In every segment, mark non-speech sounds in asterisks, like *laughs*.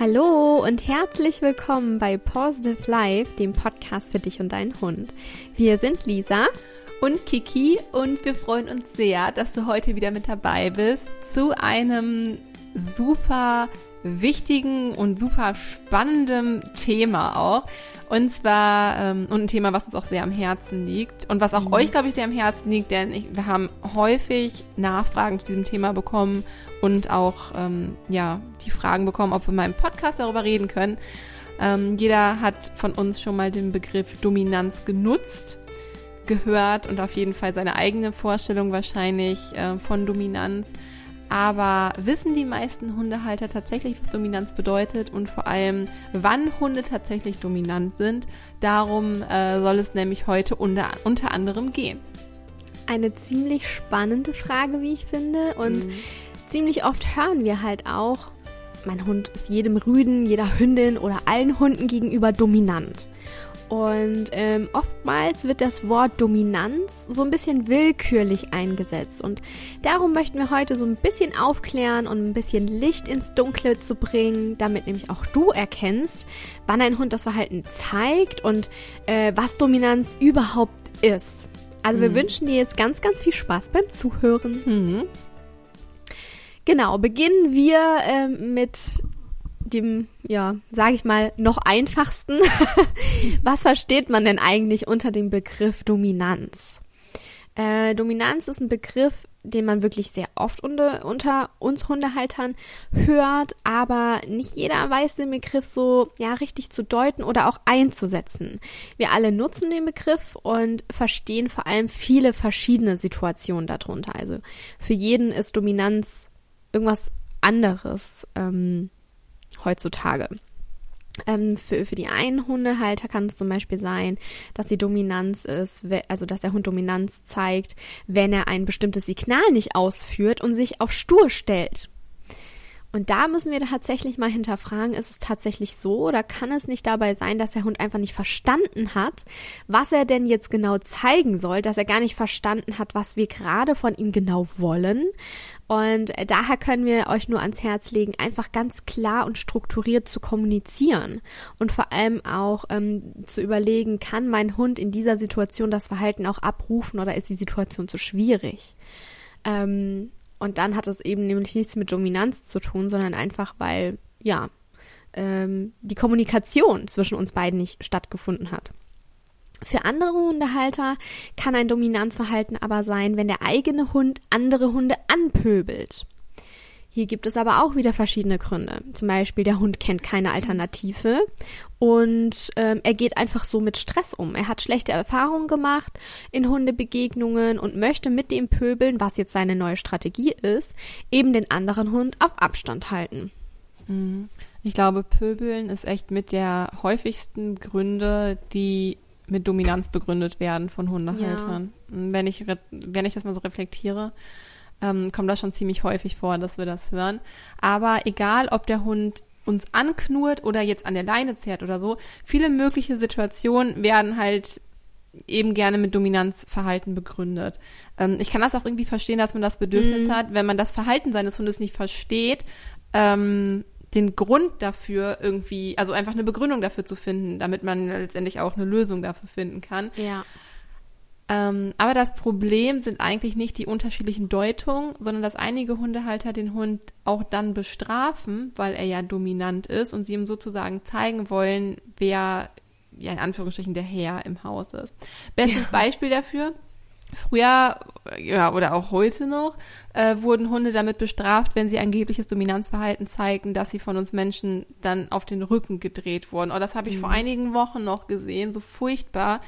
Hallo und herzlich willkommen bei Positive Life, dem Podcast für dich und deinen Hund. Wir sind Lisa und Kiki und wir freuen uns sehr, dass du heute wieder mit dabei bist zu einem super wichtigen und super spannenden Thema auch. Und zwar, ähm, und ein Thema, was uns auch sehr am Herzen liegt und was auch mhm. euch, glaube ich, sehr am Herzen liegt, denn ich, wir haben häufig Nachfragen zu diesem Thema bekommen und auch ähm, ja die Fragen bekommen, ob wir mal im Podcast darüber reden können. Ähm, jeder hat von uns schon mal den Begriff Dominanz genutzt, gehört und auf jeden Fall seine eigene Vorstellung wahrscheinlich äh, von Dominanz. Aber wissen die meisten Hundehalter tatsächlich, was Dominanz bedeutet und vor allem, wann Hunde tatsächlich dominant sind? Darum äh, soll es nämlich heute unter, unter anderem gehen. Eine ziemlich spannende Frage, wie ich finde. Und mhm ziemlich oft hören wir halt auch, mein Hund ist jedem Rüden, jeder Hündin oder allen Hunden gegenüber dominant. Und ähm, oftmals wird das Wort Dominanz so ein bisschen willkürlich eingesetzt. Und darum möchten wir heute so ein bisschen aufklären und ein bisschen Licht ins Dunkle zu bringen, damit nämlich auch du erkennst, wann ein Hund das Verhalten zeigt und äh, was Dominanz überhaupt ist. Also wir mhm. wünschen dir jetzt ganz, ganz viel Spaß beim Zuhören. Mhm. Genau, beginnen wir äh, mit dem, ja, sage ich mal, noch einfachsten. *laughs* Was versteht man denn eigentlich unter dem Begriff Dominanz? Äh, Dominanz ist ein Begriff, den man wirklich sehr oft unter, unter uns Hundehaltern hört, aber nicht jeder weiß den Begriff so ja richtig zu deuten oder auch einzusetzen. Wir alle nutzen den Begriff und verstehen vor allem viele verschiedene Situationen darunter. Also für jeden ist Dominanz irgendwas anderes ähm, heutzutage. Ähm, für, für die einen Hundehalter kann es zum Beispiel sein, dass die Dominanz ist, also dass der Hund Dominanz zeigt, wenn er ein bestimmtes Signal nicht ausführt und sich auf stur stellt. Und da müssen wir tatsächlich mal hinterfragen, ist es tatsächlich so oder kann es nicht dabei sein, dass der Hund einfach nicht verstanden hat, was er denn jetzt genau zeigen soll, dass er gar nicht verstanden hat, was wir gerade von ihm genau wollen. Und daher können wir euch nur ans Herz legen, einfach ganz klar und strukturiert zu kommunizieren und vor allem auch ähm, zu überlegen, kann mein Hund in dieser Situation das Verhalten auch abrufen oder ist die Situation zu schwierig? Ähm, und dann hat es eben nämlich nichts mit Dominanz zu tun, sondern einfach, weil, ja, ähm, die Kommunikation zwischen uns beiden nicht stattgefunden hat. Für andere Hundehalter kann ein Dominanzverhalten aber sein, wenn der eigene Hund andere Hunde anpöbelt. Hier gibt es aber auch wieder verschiedene Gründe. Zum Beispiel, der Hund kennt keine Alternative und ähm, er geht einfach so mit Stress um. Er hat schlechte Erfahrungen gemacht in Hundebegegnungen und möchte mit dem Pöbeln, was jetzt seine neue Strategie ist, eben den anderen Hund auf Abstand halten. Mhm. Ich glaube, Pöbeln ist echt mit der häufigsten Gründe, die mit Dominanz begründet werden von Hundehaltern. Ja. Wenn ich wenn ich das mal so reflektiere, ähm, kommt das schon ziemlich häufig vor, dass wir das hören. Aber egal, ob der Hund uns anknurrt oder jetzt an der Leine zerrt oder so, viele mögliche Situationen werden halt eben gerne mit Dominanzverhalten begründet. Ähm, ich kann das auch irgendwie verstehen, dass man das Bedürfnis mm. hat, wenn man das Verhalten seines Hundes nicht versteht, ähm, den Grund dafür irgendwie, also einfach eine Begründung dafür zu finden, damit man letztendlich auch eine Lösung dafür finden kann. Ja. Ähm, aber das Problem sind eigentlich nicht die unterschiedlichen Deutungen, sondern dass einige Hundehalter den Hund auch dann bestrafen, weil er ja dominant ist und sie ihm sozusagen zeigen wollen, wer ja in Anführungsstrichen der Herr im Haus ist. Bestes ja. Beispiel dafür, Früher, ja, oder auch heute noch, äh, wurden Hunde damit bestraft, wenn sie angebliches Dominanzverhalten zeigen, dass sie von uns Menschen dann auf den Rücken gedreht wurden. Oh, das habe ich mhm. vor einigen Wochen noch gesehen, so furchtbar.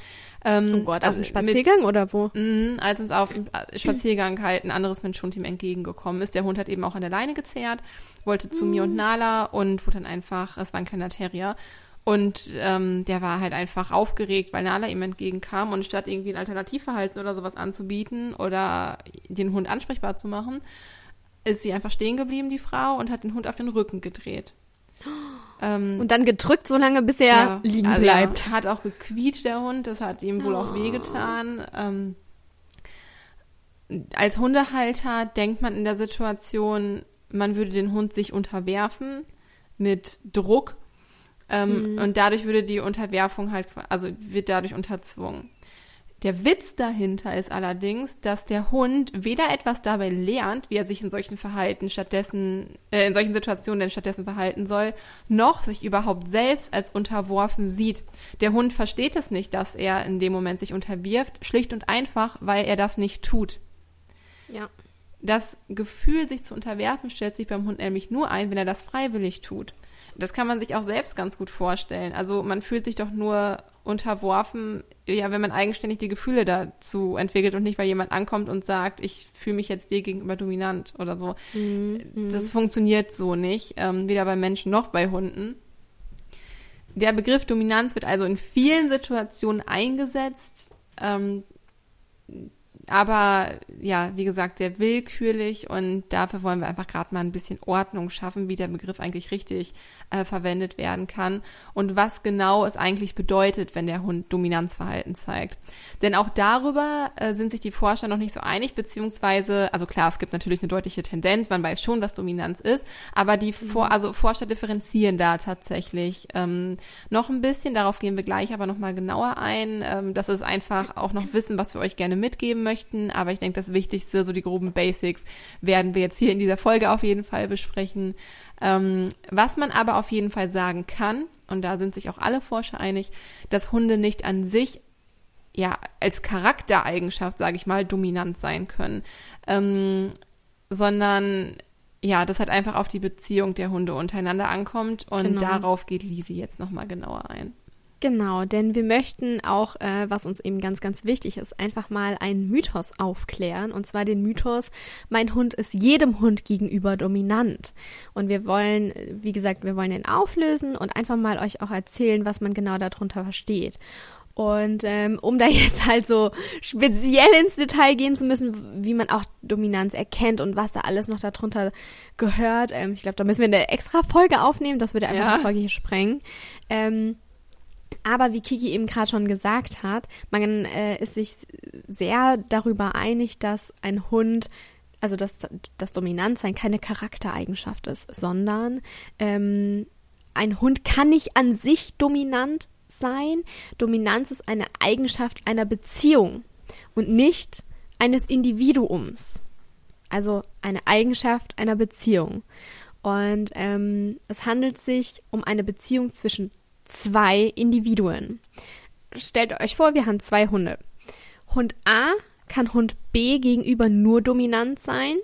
Ähm, oh Gott, auf dem Spaziergang mit, oder wo? Mh, als uns auf dem Spaziergang halt ein anderes Mensch-Hund-Team entgegengekommen ist. Der Hund hat eben auch an der Leine gezerrt, wollte zu mhm. mir und Nala und wurde dann einfach, es war ein kleiner Terrier, und ähm, der war halt einfach aufgeregt, weil Nala ihm entgegenkam und statt irgendwie ein Alternativverhalten oder sowas anzubieten oder den Hund ansprechbar zu machen, ist sie einfach stehen geblieben, die Frau, und hat den Hund auf den Rücken gedreht. *gasps* Ähm, und dann gedrückt, so lange, bis er ja, liegen also bleibt. Hat auch gequietscht, der Hund, das hat ihm wohl oh. auch wehgetan. Ähm, als Hundehalter denkt man in der Situation, man würde den Hund sich unterwerfen mit Druck. Ähm, mhm. Und dadurch würde die Unterwerfung halt, also wird dadurch unterzwungen. Der Witz dahinter ist allerdings, dass der Hund weder etwas dabei lernt, wie er sich in solchen Verhalten stattdessen, äh, in solchen Situationen denn stattdessen verhalten soll, noch sich überhaupt selbst als unterworfen sieht. Der Hund versteht es nicht, dass er in dem Moment sich unterwirft, schlicht und einfach, weil er das nicht tut. Ja. Das Gefühl, sich zu unterwerfen, stellt sich beim Hund nämlich nur ein, wenn er das freiwillig tut. Das kann man sich auch selbst ganz gut vorstellen. Also man fühlt sich doch nur unterworfen, ja, wenn man eigenständig die Gefühle dazu entwickelt und nicht, weil jemand ankommt und sagt, ich fühle mich jetzt dir gegenüber dominant oder so. Mhm. Das funktioniert so nicht, ähm, weder bei Menschen noch bei Hunden. Der Begriff Dominanz wird also in vielen Situationen eingesetzt. Ähm, aber ja, wie gesagt, sehr willkürlich und dafür wollen wir einfach gerade mal ein bisschen Ordnung schaffen, wie der Begriff eigentlich richtig äh, verwendet werden kann und was genau es eigentlich bedeutet, wenn der Hund Dominanzverhalten zeigt. Denn auch darüber äh, sind sich die Forscher noch nicht so einig, beziehungsweise, also klar, es gibt natürlich eine deutliche Tendenz, man weiß schon, was Dominanz ist, aber die mhm. For also Forscher differenzieren da tatsächlich ähm, noch ein bisschen, darauf gehen wir gleich aber nochmal genauer ein. Ähm, das ist einfach auch noch Wissen, was wir euch gerne mitgeben möchten, aber ich denke, das Wichtigste, so die groben Basics, werden wir jetzt hier in dieser Folge auf jeden Fall besprechen. Ähm, was man aber auf jeden Fall sagen kann, und da sind sich auch alle Forscher einig, dass Hunde nicht an sich ja als Charaktereigenschaft, sage ich mal, dominant sein können, ähm, sondern ja, das halt einfach auf die Beziehung der Hunde untereinander ankommt und genau. darauf geht Lisi jetzt nochmal genauer ein. Genau, denn wir möchten auch, äh, was uns eben ganz, ganz wichtig ist, einfach mal einen Mythos aufklären. Und zwar den Mythos, mein Hund ist jedem Hund gegenüber dominant. Und wir wollen, wie gesagt, wir wollen den auflösen und einfach mal euch auch erzählen, was man genau darunter versteht. Und ähm, um da *laughs* jetzt halt so speziell ins Detail gehen zu müssen, wie man auch Dominanz erkennt und was da alles noch darunter gehört, ähm, ich glaube, da müssen wir eine extra Folge aufnehmen, das würde einfach ja. die Folge hier sprengen. Ähm, aber wie Kiki eben gerade schon gesagt hat, man äh, ist sich sehr darüber einig, dass ein Hund, also dass das Dominantsein keine Charaktereigenschaft ist, sondern ähm, ein Hund kann nicht an sich dominant sein. Dominanz ist eine Eigenschaft einer Beziehung und nicht eines Individuums. Also eine Eigenschaft einer Beziehung. Und ähm, es handelt sich um eine Beziehung zwischen zwei Individuen. Stellt euch vor, wir haben zwei Hunde. Hund A kann Hund B gegenüber nur dominant sein,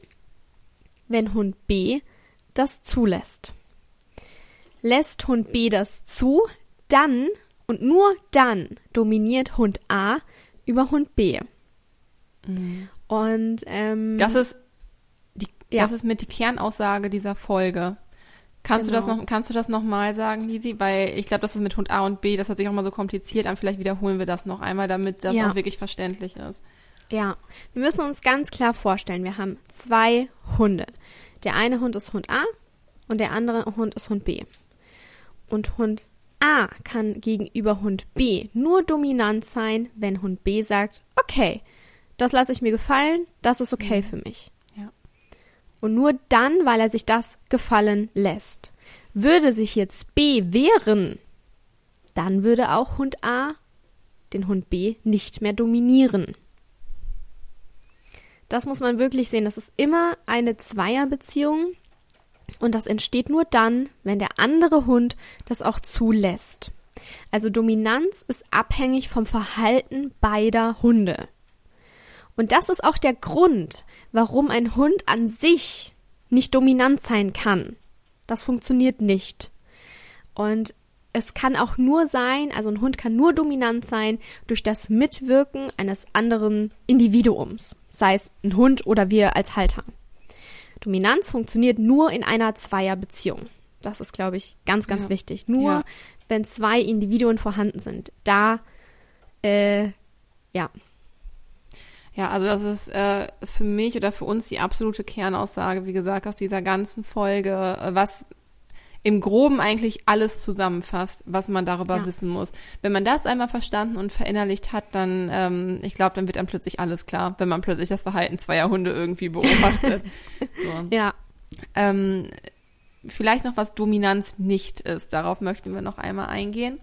wenn Hund B das zulässt. Lässt Hund B das zu, dann und nur dann dominiert Hund A über Hund B. Mhm. Und ähm, das ist die, ja. das ist mit die Kernaussage dieser Folge. Kannst genau. du das genau. noch, kannst du das nochmal sagen, Lisi? Weil ich glaube, das ist mit Hund A und B, das hört sich auch mal so kompliziert an. Vielleicht wiederholen wir das noch einmal, damit das ja. auch wirklich verständlich ist. Ja, wir müssen uns ganz klar vorstellen, wir haben zwei Hunde. Der eine Hund ist Hund A und der andere Hund ist Hund B. Und Hund A kann gegenüber Hund B nur dominant sein, wenn Hund B sagt, okay, das lasse ich mir gefallen, das ist okay mhm. für mich. Und nur dann, weil er sich das gefallen lässt. Würde sich jetzt B wehren, dann würde auch Hund A den Hund B nicht mehr dominieren. Das muss man wirklich sehen. Das ist immer eine Zweierbeziehung und das entsteht nur dann, wenn der andere Hund das auch zulässt. Also Dominanz ist abhängig vom Verhalten beider Hunde. Und das ist auch der Grund, warum ein Hund an sich nicht dominant sein kann. Das funktioniert nicht. Und es kann auch nur sein, also ein Hund kann nur dominant sein durch das Mitwirken eines anderen Individuums, sei es ein Hund oder wir als Halter. Dominanz funktioniert nur in einer Zweierbeziehung. Das ist, glaube ich, ganz, ganz ja. wichtig. Nur ja. wenn zwei Individuen vorhanden sind. Da, äh, ja, ja, also das ist äh, für mich oder für uns die absolute Kernaussage, wie gesagt, aus dieser ganzen Folge, äh, was im Groben eigentlich alles zusammenfasst, was man darüber ja. wissen muss. Wenn man das einmal verstanden und verinnerlicht hat, dann, ähm, ich glaube, dann wird dann plötzlich alles klar, wenn man plötzlich das Verhalten zweier Hunde irgendwie beobachtet. *laughs* so. Ja. Ähm, vielleicht noch was Dominanz nicht ist. Darauf möchten wir noch einmal eingehen.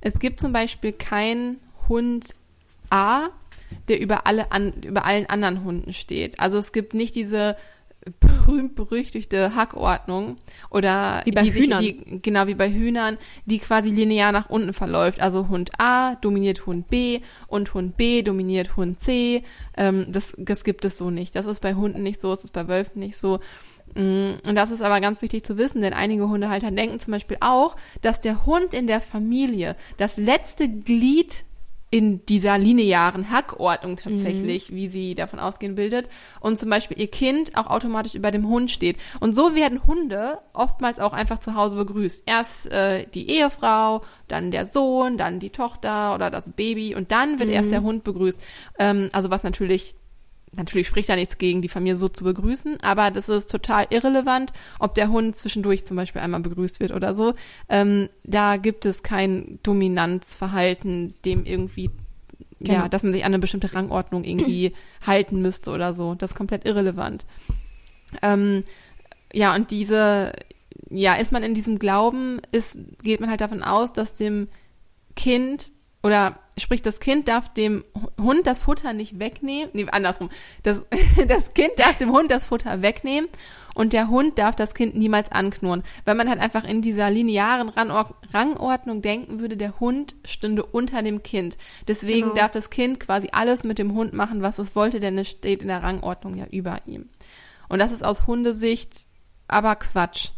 Es gibt zum Beispiel keinen Hund A, der über alle an, über allen anderen Hunden steht. Also es gibt nicht diese berühmt-berüchtigte Hackordnung oder wie bei die Hühnern. Sich, die, genau wie bei Hühnern, die quasi linear nach unten verläuft. Also Hund A dominiert Hund B und Hund B dominiert Hund C. Ähm, das, das gibt es so nicht. Das ist bei Hunden nicht so, das ist bei Wölfen nicht so. Mm, und das ist aber ganz wichtig zu wissen, denn einige Hundehalter denken zum Beispiel auch, dass der Hund in der Familie das letzte Glied in dieser linearen Hackordnung tatsächlich, mhm. wie sie davon ausgehen, bildet und zum Beispiel ihr Kind auch automatisch über dem Hund steht. Und so werden Hunde oftmals auch einfach zu Hause begrüßt. Erst äh, die Ehefrau, dann der Sohn, dann die Tochter oder das Baby und dann wird mhm. erst der Hund begrüßt. Ähm, also was natürlich natürlich spricht da nichts gegen, die Familie so zu begrüßen, aber das ist total irrelevant, ob der Hund zwischendurch zum Beispiel einmal begrüßt wird oder so. Ähm, da gibt es kein Dominanzverhalten, dem irgendwie, genau. ja, dass man sich an eine bestimmte Rangordnung irgendwie *clears throat* halten müsste oder so. Das ist komplett irrelevant. Ähm, ja, und diese, ja, ist man in diesem Glauben, ist, geht man halt davon aus, dass dem Kind oder sprich, das Kind darf dem Hund das Futter nicht wegnehmen. Nee, andersrum. Das, *laughs* das Kind darf dem Hund das Futter wegnehmen und der Hund darf das Kind niemals anknurren. Weil man halt einfach in dieser linearen Rangordnung denken würde, der Hund stünde unter dem Kind. Deswegen genau. darf das Kind quasi alles mit dem Hund machen, was es wollte, denn es steht in der Rangordnung ja über ihm. Und das ist aus Hundesicht aber Quatsch.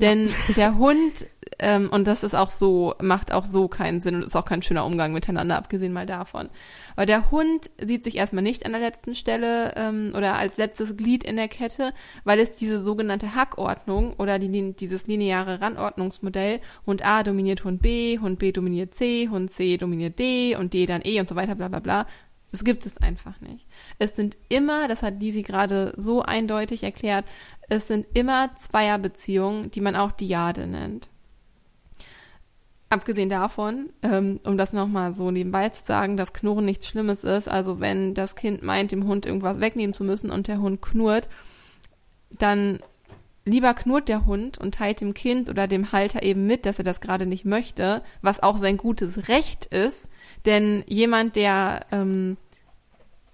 Denn der Hund, ähm, und das ist auch so, macht auch so keinen Sinn und ist auch kein schöner Umgang miteinander, abgesehen mal davon. Aber der Hund sieht sich erstmal nicht an der letzten Stelle ähm, oder als letztes Glied in der Kette, weil es diese sogenannte Hackordnung oder die, dieses lineare Randordnungsmodell, Hund A dominiert Hund B, Hund B dominiert C, Hund C dominiert D und D dann E und so weiter, bla bla bla. Das gibt es einfach nicht. Es sind immer, das hat Disi gerade so eindeutig erklärt, es sind immer Zweierbeziehungen, die man auch Diade nennt. Abgesehen davon, ähm, um das nochmal so nebenbei zu sagen, dass Knurren nichts Schlimmes ist, also wenn das Kind meint, dem Hund irgendwas wegnehmen zu müssen und der Hund knurrt, dann lieber knurrt der Hund und teilt dem Kind oder dem Halter eben mit, dass er das gerade nicht möchte, was auch sein gutes Recht ist, denn jemand, der ähm,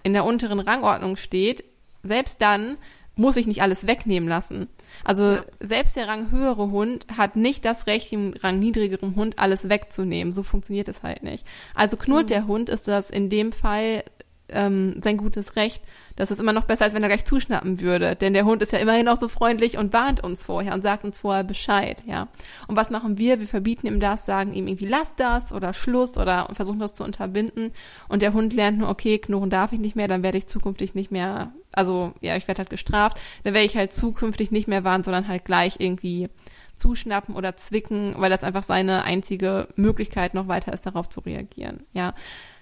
in der unteren Rangordnung steht, selbst dann muss sich nicht alles wegnehmen lassen. Also ja. selbst der ranghöhere Hund hat nicht das Recht, dem rangniedrigeren Hund alles wegzunehmen. So funktioniert es halt nicht. Also knurrt mhm. der Hund, ist das in dem Fall ähm, sein gutes Recht. Das ist immer noch besser, als wenn er gleich zuschnappen würde. Denn der Hund ist ja immerhin auch so freundlich und warnt uns vorher und sagt uns vorher Bescheid, ja. Und was machen wir? Wir verbieten ihm das, sagen ihm irgendwie, lass das oder Schluss oder versuchen das zu unterbinden. Und der Hund lernt nur, okay, knurren darf ich nicht mehr, dann werde ich zukünftig nicht mehr, also ja, ich werde halt gestraft, dann werde ich halt zukünftig nicht mehr warnen, sondern halt gleich irgendwie zuschnappen oder zwicken, weil das einfach seine einzige Möglichkeit noch weiter ist, darauf zu reagieren, ja.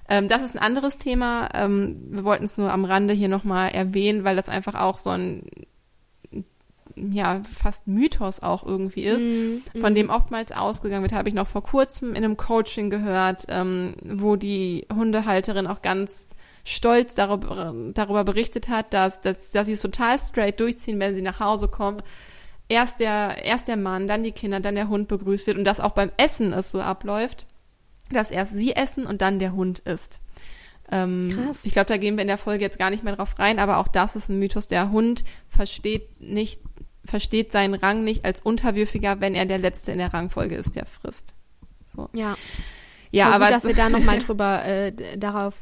Ähm, das ist ein anderes Thema. Ähm, wir wollten es nur am Rande hier nochmal erwähnen, weil das einfach auch so ein ja, fast Mythos auch irgendwie ist, mm, von dem oftmals ausgegangen wird, habe ich noch vor kurzem in einem Coaching gehört, ähm, wo die Hundehalterin auch ganz stolz darüber, darüber berichtet hat, dass, dass, dass sie es total straight durchziehen, wenn sie nach Hause kommen. Erst der, erst der Mann, dann die Kinder, dann der Hund begrüßt wird und dass auch beim Essen es so abläuft dass erst sie essen und dann der Hund isst. Ähm, Krass. Ich glaube, da gehen wir in der Folge jetzt gar nicht mehr drauf rein, aber auch das ist ein Mythos. Der Hund versteht nicht, versteht seinen Rang nicht als unterwürfiger, wenn er der Letzte in der Rangfolge ist, der frisst. So. Ja. Ja, Voll aber gut, dass wir da nochmal *laughs* drüber äh, darauf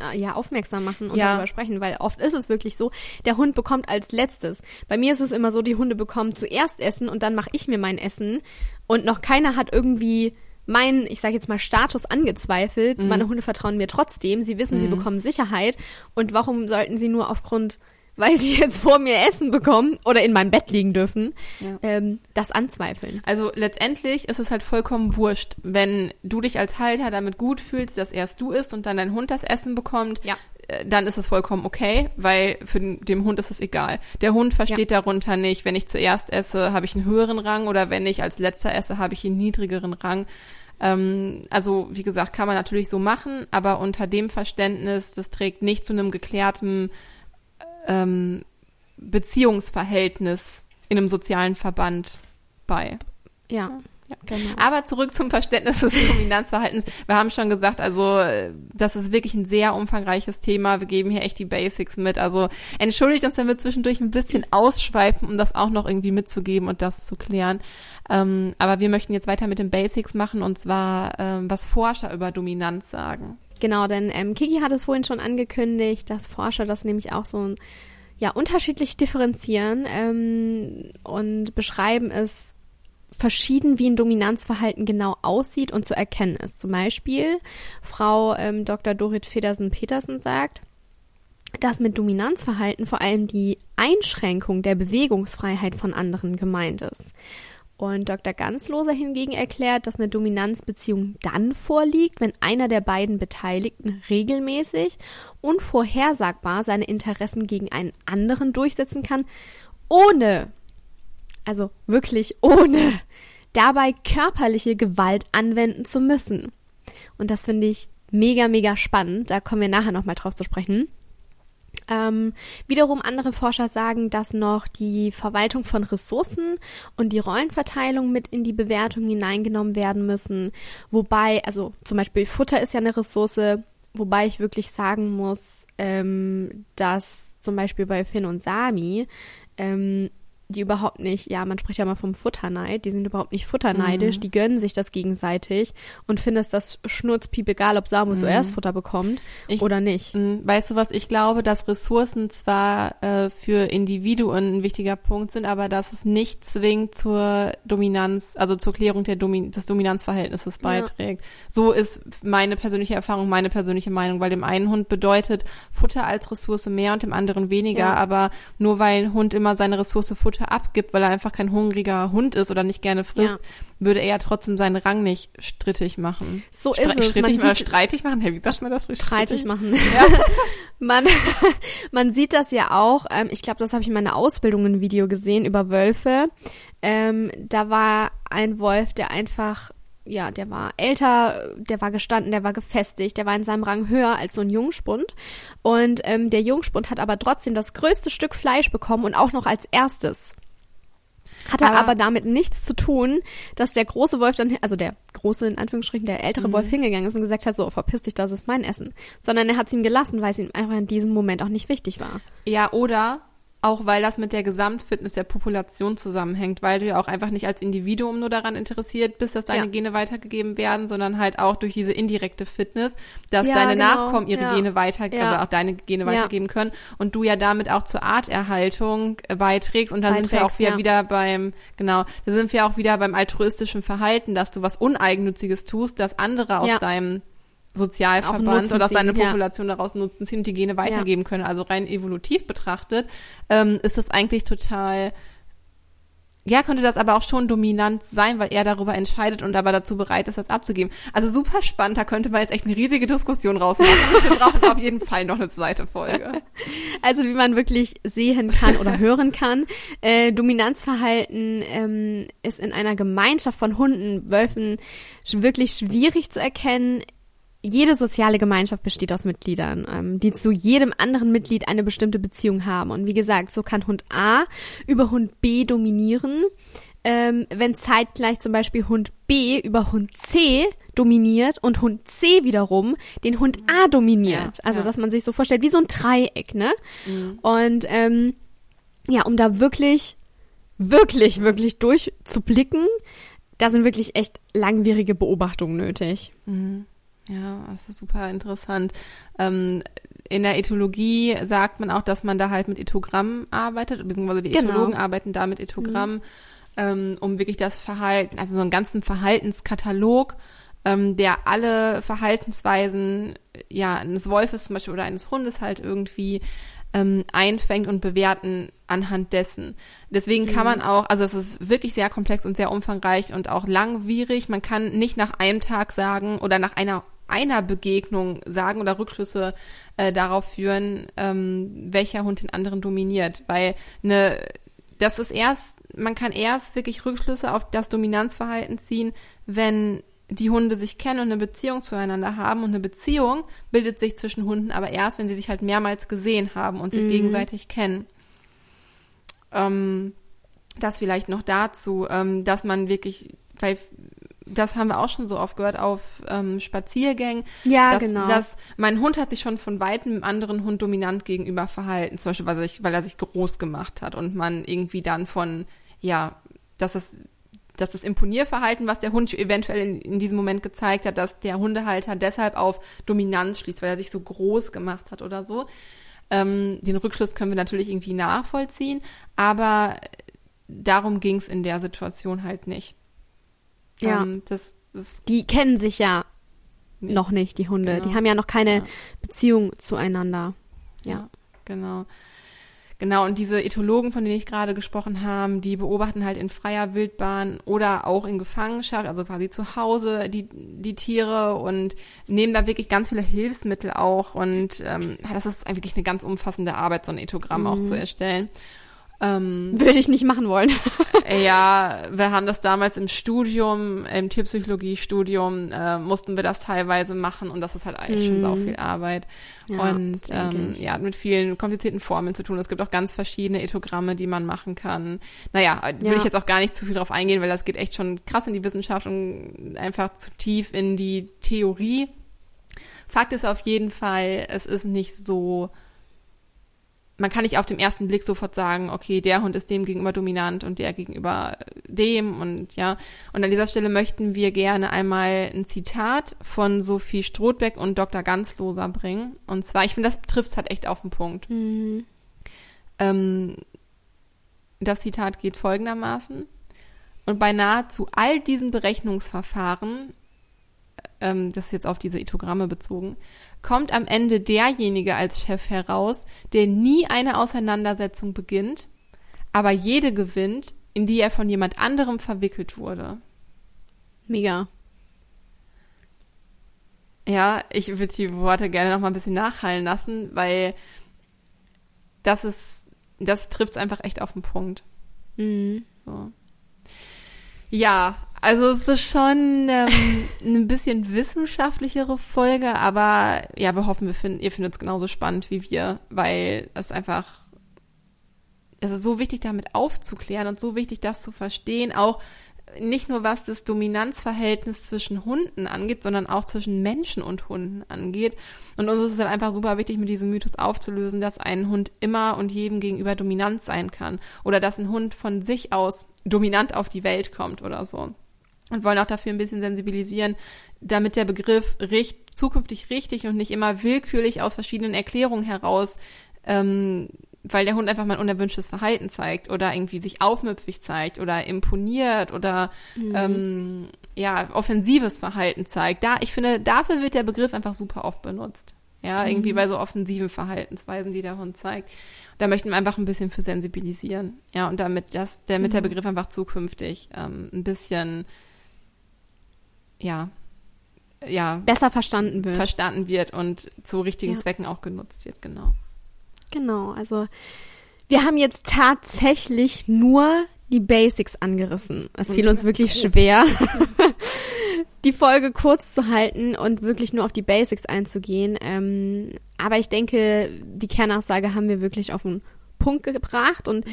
äh, ja aufmerksam machen und ja. darüber sprechen, weil oft ist es wirklich so, der Hund bekommt als letztes. Bei mir ist es immer so, die Hunde bekommen zuerst Essen und dann mache ich mir mein Essen und noch keiner hat irgendwie meinen, ich sage jetzt mal, Status angezweifelt. Mhm. Meine Hunde vertrauen mir trotzdem. Sie wissen, mhm. sie bekommen Sicherheit. Und warum sollten sie nur aufgrund, weil sie *laughs* jetzt vor mir Essen bekommen oder in meinem Bett liegen dürfen, ja. ähm, das anzweifeln? Also letztendlich ist es halt vollkommen wurscht, wenn du dich als Halter damit gut fühlst, dass erst du isst und dann dein Hund das Essen bekommt. Ja dann ist es vollkommen okay, weil für den, dem Hund ist es egal. Der Hund versteht ja. darunter nicht, wenn ich zuerst esse, habe ich einen höheren Rang oder wenn ich als letzter esse, habe ich einen niedrigeren Rang. Ähm, also wie gesagt, kann man natürlich so machen, aber unter dem Verständnis, das trägt nicht zu einem geklärten ähm, Beziehungsverhältnis in einem sozialen Verband bei. Ja. Ja. Genau. Aber zurück zum Verständnis des Dominanzverhaltens. Wir haben schon gesagt, also das ist wirklich ein sehr umfangreiches Thema. Wir geben hier echt die Basics mit. Also entschuldigt uns, wenn wir zwischendurch ein bisschen ausschweifen, um das auch noch irgendwie mitzugeben und das zu klären. Ähm, aber wir möchten jetzt weiter mit den Basics machen und zwar, ähm, was Forscher über Dominanz sagen. Genau, denn ähm, Kiki hat es vorhin schon angekündigt, dass Forscher das nämlich auch so ein ja, unterschiedlich differenzieren ähm, und beschreiben es verschieden, wie ein Dominanzverhalten genau aussieht und zu erkennen ist. Zum Beispiel Frau ähm, Dr. Dorit Federsen-Petersen sagt, dass mit Dominanzverhalten vor allem die Einschränkung der Bewegungsfreiheit von anderen gemeint ist. Und Dr. Ganzloser hingegen erklärt, dass eine Dominanzbeziehung dann vorliegt, wenn einer der beiden Beteiligten regelmäßig und vorhersagbar seine Interessen gegen einen anderen durchsetzen kann, ohne also wirklich ohne *laughs* dabei körperliche Gewalt anwenden zu müssen. Und das finde ich mega, mega spannend. Da kommen wir nachher nochmal drauf zu sprechen. Ähm, wiederum andere Forscher sagen, dass noch die Verwaltung von Ressourcen und die Rollenverteilung mit in die Bewertung hineingenommen werden müssen. Wobei, also zum Beispiel Futter ist ja eine Ressource, wobei ich wirklich sagen muss, ähm, dass zum Beispiel bei Finn und Sami ähm, die überhaupt nicht, ja, man spricht ja mal vom Futterneid, die sind überhaupt nicht futterneidisch, mhm. die gönnen sich das gegenseitig und finden es das Schnurzpiep egal, ob Samu mhm. zuerst Futter bekommt ich, oder nicht. Weißt du was, ich glaube, dass Ressourcen zwar äh, für Individuen ein wichtiger Punkt sind, aber dass es nicht zwingend zur Dominanz, also zur Klärung der Domin des Dominanzverhältnisses beiträgt. Ja. So ist meine persönliche Erfahrung, meine persönliche Meinung, weil dem einen Hund bedeutet Futter als Ressource mehr und dem anderen weniger, ja. aber nur weil ein Hund immer seine Ressource Futter Futter abgibt, weil er einfach kein hungriger Hund ist oder nicht gerne frisst, ja. würde er ja trotzdem seinen Rang nicht strittig machen. So Stre ist es. Strittig man streitig machen? Hey, wie sagt man das? Strittig, streitig machen. Ja. *laughs* man, *laughs* man sieht das ja auch. Ähm, ich glaube, das habe ich in meiner Ausbildung ein Video gesehen über Wölfe. Ähm, da war ein Wolf, der einfach ja, der war älter, der war gestanden, der war gefestigt, der war in seinem Rang höher als so ein Jungspund. Und ähm, der Jungspund hat aber trotzdem das größte Stück Fleisch bekommen und auch noch als erstes. Hatte aber, aber damit nichts zu tun, dass der große Wolf dann, also der große, in Anführungsstrichen, der ältere mhm. Wolf hingegangen ist und gesagt hat, so, verpiss dich, das ist mein Essen. Sondern er hat es ihm gelassen, weil es ihm einfach in diesem Moment auch nicht wichtig war. Ja, oder auch weil das mit der Gesamtfitness der Population zusammenhängt, weil du ja auch einfach nicht als Individuum nur daran interessiert bist, dass deine ja. Gene weitergegeben werden, sondern halt auch durch diese indirekte Fitness, dass ja, deine genau. Nachkommen ihre ja. Gene weiter, also auch deine Gene weitergeben können und du ja damit auch zur Arterhaltung äh, beiträgst und dann sind wir auch wieder, wieder beim, genau, da sind wir auch wieder beim altruistischen Verhalten, dass du was Uneigennütziges tust, dass andere aus deinem Sozialverband oder seine Population ja. daraus nutzen ziehen und die Gene weitergeben ja. können. Also rein evolutiv betrachtet ähm, ist das eigentlich total ja, könnte das aber auch schon dominant sein, weil er darüber entscheidet und aber dazu bereit ist, das abzugeben. Also super spannend, da könnte man jetzt echt eine riesige Diskussion rausmachen. *laughs* Wir brauchen auf jeden Fall noch eine zweite Folge. Also wie man wirklich sehen kann oder hören kann, äh, Dominanzverhalten ähm, ist in einer Gemeinschaft von Hunden, Wölfen wirklich schwierig zu erkennen jede soziale Gemeinschaft besteht aus Mitgliedern, ähm, die zu jedem anderen Mitglied eine bestimmte Beziehung haben. Und wie gesagt, so kann Hund A über Hund B dominieren, ähm, wenn zeitgleich zum Beispiel Hund B über Hund C dominiert und Hund C wiederum den Hund A dominiert. Ja, also ja. dass man sich so vorstellt, wie so ein Dreieck, ne? Mhm. Und ähm, ja, um da wirklich, wirklich, wirklich durchzublicken, da sind wirklich echt langwierige Beobachtungen nötig. Mhm. Ja, das ist super interessant. Ähm, in der Ethologie sagt man auch, dass man da halt mit Ethogrammen arbeitet, beziehungsweise die genau. Ethologen arbeiten da mit Ethogrammen, mhm. ähm, um wirklich das Verhalten, also so einen ganzen Verhaltenskatalog, ähm, der alle Verhaltensweisen, ja, eines Wolfes zum Beispiel oder eines Hundes halt irgendwie ähm, einfängt und bewerten anhand dessen. Deswegen kann man mhm. auch, also es ist wirklich sehr komplex und sehr umfangreich und auch langwierig. Man kann nicht nach einem Tag sagen oder nach einer einer Begegnung sagen oder Rückschlüsse äh, darauf führen, ähm, welcher Hund den anderen dominiert. Weil eine, das ist erst, man kann erst wirklich Rückschlüsse auf das Dominanzverhalten ziehen, wenn die Hunde sich kennen und eine Beziehung zueinander haben. Und eine Beziehung bildet sich zwischen Hunden aber erst, wenn sie sich halt mehrmals gesehen haben und sich mhm. gegenseitig kennen. Ähm, das vielleicht noch dazu, ähm, dass man wirklich, weil das haben wir auch schon so oft gehört auf ähm, Spaziergängen. Ja, dass, genau. Dass mein Hund hat sich schon von weitem einem anderen Hund dominant gegenüber verhalten, zum Beispiel weil er, sich, weil er sich groß gemacht hat und man irgendwie dann von, ja, dass es dass das Imponierverhalten, was der Hund eventuell in, in diesem Moment gezeigt hat, dass der Hundehalter deshalb auf Dominanz schließt, weil er sich so groß gemacht hat oder so. Ähm, den Rückschluss können wir natürlich irgendwie nachvollziehen, aber darum ging es in der Situation halt nicht. Ja. Ähm, das, das Die kennen sich ja Nee. noch nicht, die Hunde. Genau. Die haben ja noch keine Ja. Beziehung zueinander. Ja. Ja, genau. Genau, und diese Ethologen, von denen ich gerade gesprochen habe, die beobachten halt in freier Wildbahn oder auch in Gefangenschaft, also quasi zu Hause die, die Tiere und nehmen da wirklich ganz viele Hilfsmittel auch. Und ähm, das ist wirklich eine ganz umfassende Arbeit, so ein Ethogramm auch zu erstellen. Ähm, Würde ich nicht machen wollen. *laughs* ja, wir haben das damals im Studium, im Tierpsychologie-Studium, äh, mussten wir das teilweise machen und das ist halt eigentlich schon sau viel Arbeit. Mhm. Ja, und ähm, ja, hat mit vielen komplizierten Formeln zu tun. Es gibt auch ganz verschiedene Ethogramme, die man machen kann. Naja, will Ja. ich jetzt auch gar nicht zu viel drauf eingehen, weil das geht echt schon krass in die Wissenschaft und einfach zu tief in die Theorie. Fakt ist auf jeden Fall, es ist nicht so man kann nicht auf den ersten Blick sofort sagen, okay, der Hund ist dem gegenüber dominant und der gegenüber dem und ja. Und an dieser Stelle möchten wir gerne einmal ein Zitat von Sophie Strothbeck und Dr. Ganzloser bringen. Und zwar, ich finde, das trifft es halt echt auf den Punkt. Mhm. Ähm, das Zitat geht folgendermaßen. Und bei nahezu all diesen Berechnungsverfahren, ähm, das ist jetzt auf diese Ethogramme bezogen, kommt am Ende derjenige als Chef heraus, der nie eine Auseinandersetzung beginnt, aber jede gewinnt, in die er von jemand anderem verwickelt wurde. Mega. Ja, ich würde die Worte gerne noch mal ein bisschen nachhallen lassen, weil das ist, das trifft es einfach echt auf den Punkt. Mhm. So. Ja, also es ist schon ähm, eine bisschen wissenschaftlichere Folge, aber ja, wir hoffen, wir finden, ihr findet es genauso spannend wie wir, weil es einfach, es ist so wichtig, damit aufzuklären und so wichtig, das zu verstehen, auch nicht nur was das Dominanzverhältnis zwischen Hunden angeht, sondern auch zwischen Menschen und Hunden angeht. Und uns ist es halt einfach super wichtig, mit diesem Mythos aufzulösen, dass ein Hund immer und jedem gegenüber dominant sein kann oder dass ein Hund von sich aus dominant auf die Welt kommt oder so. Und wollen auch dafür ein bisschen sensibilisieren, damit der Begriff richt, zukünftig richtig und nicht immer willkürlich aus verschiedenen Erklärungen heraus ähm, weil der Hund einfach mal ein unerwünschtes Verhalten zeigt oder irgendwie sich aufmüpfig zeigt oder imponiert oder ähm, ja, offensives Verhalten zeigt. Da, ich finde, dafür wird der Begriff einfach super oft benutzt. Ja, irgendwie bei so offensiven Verhaltensweisen, die der Hund zeigt. Da möchten wir einfach ein bisschen für sensibilisieren. Ja, und damit das, damit der Begriff einfach zukünftig ähm, ein bisschen ja, ja, Besser verstanden wird. verstanden wird und zu richtigen Ja. Zwecken auch genutzt wird, genau. Genau, also wir haben jetzt tatsächlich nur die Basics angerissen. Es fiel uns wirklich schwer, *laughs* die Folge kurz zu halten und wirklich nur auf die Basics einzugehen. Ähm, aber ich denke, die Kernaussage haben wir wirklich auf den Punkt gebracht und Ja.